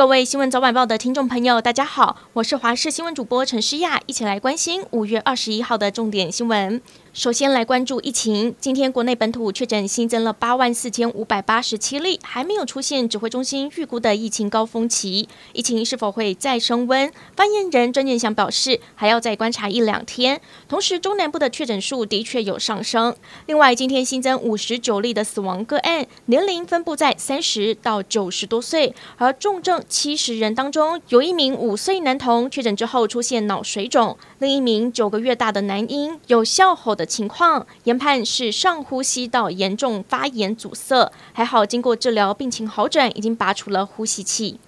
各位新闻早晚报的听众朋友，大家好，我是华视新闻主播陈诗亚，一起来关心五月二十一号的重点新闻。首先来关注疫情，今天国内本土确诊新增了八万四千五百八十七例，还没有出现指挥中心预估的疫情高峰期，疫情是否会再升温？发言人庄建祥表示，还要再观察一两天。同时，中南部的确诊数的确有上升。另外，今天新增五十九例的死亡个案，年龄分布在三十到九十多岁，而重症七十人当中，有一名五岁男童确诊之后出现脑水肿，另一名九个月大的男婴有哮吼的情况，研判是上呼吸道严重发炎阻塞，还好经过治疗，病情好转，已经拔除了呼吸器。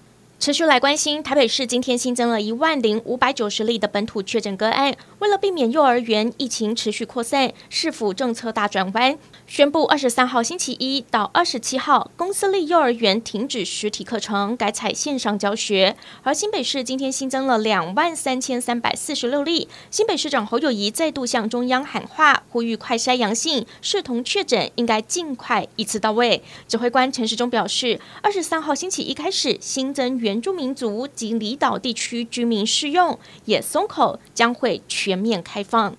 持续来关心，台北市今天新增了一万零五百九十例的本土确诊个案。为了避免幼儿园疫情持续扩散，市府政策大转弯，宣布二十三号星期一到二十七号，公私立幼儿园停止实体课程，改采线上教学。而新北市今天新增了两万三千三百四十六例，新北市长侯友谊再度向中央喊话，呼吁快筛阳性视同确诊，应该尽快一次到位。指挥官陈时中表示，二十三号星期一开始新增原原住民族及离岛地区居民适用，也松口将会。全面开放，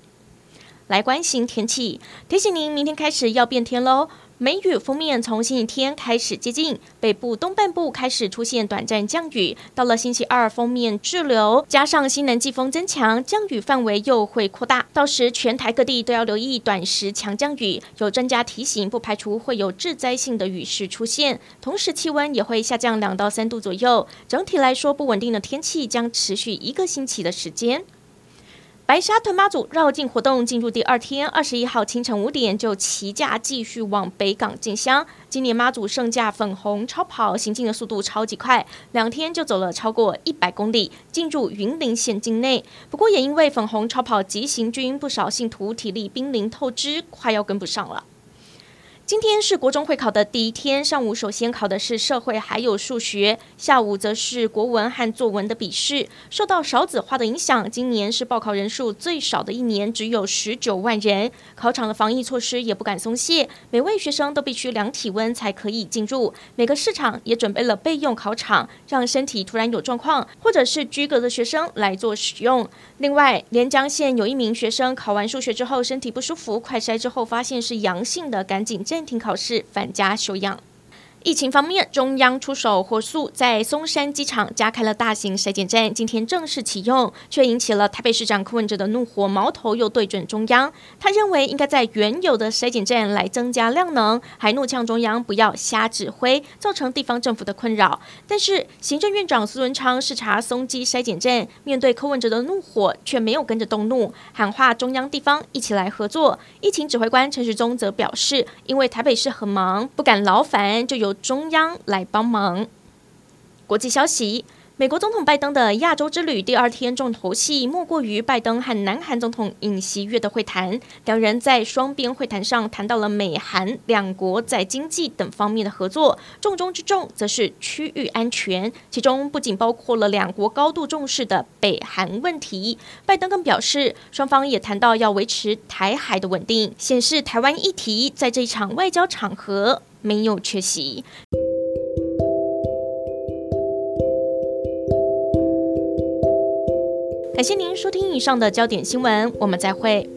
来关心天气，提醒您明天开始要变天喽。梅雨锋面从星期天开始接近，北部东半部开始出现短暂降雨。到了星期二，锋面滞留，加上西南季风增强，降雨范围又会扩大。到时全台各地都要留意短时强降雨。有专家提醒，不排除会有致灾性的雨势出现。同时气温也会下降两到三度左右。整体来说，不稳定的天气将持续一个星期的时间。白沙屯妈祖绕境活动进入第二天，二十一号清晨五点就齐驾继续往北港进香。今年妈祖圣驾粉红超跑行进的速度超级快，两天就走了超过一百公里，进入云林县境内。不过也因为粉红超跑急行军，不少信徒体力濒临透支，快要跟不上了。今天是国中会考的第一天，上午首先考的是社会还有数学，下午则是国文和作文的笔试。受到少子化的影响，今年是报考人数最少的一年，只有十九万人。考场的防疫措施也不敢松懈，每位学生都必须量体温才可以进入。每个市场也准备了备用考场，让身体突然有状况或者是居格的学生来做使用。另外，连江县有一名学生考完数学之后身体不舒服，快筛之后发现是阳性的，赶紧暂停考试，返家休养。疫情方面，中央出手火速，在松山机场加开了大型筛检站，今天正式启用，却引起了台北市长柯文哲的怒火，矛头又对准中央。他认为应该在原有的筛检站来增加量能，还怒呛中央不要瞎指挥，造成地方政府的困扰。但是行政院长苏文昌视察松基筛检站，面对柯文哲的怒火，却没有跟着动怒，喊话中央地方一起来合作。疫情指挥官陈时中则表示，因为台北市很忙，不敢劳烦，就由 中央来帮忙。国际消息。美国总统拜登的亚洲之旅第二天重头戏莫过于拜登和南韩总统尹锡悦的会谈。两人在双边会谈上谈到了美韩两国在经济等方面的合作，重中之重则是区域安全，其中不仅包括了两国高度重视的北韩问题。拜登更表示，双方也谈到要维持台海的稳定，显示台湾议题在这场外交场合没有缺席。感谢您收听以上的焦点新闻，我们再会。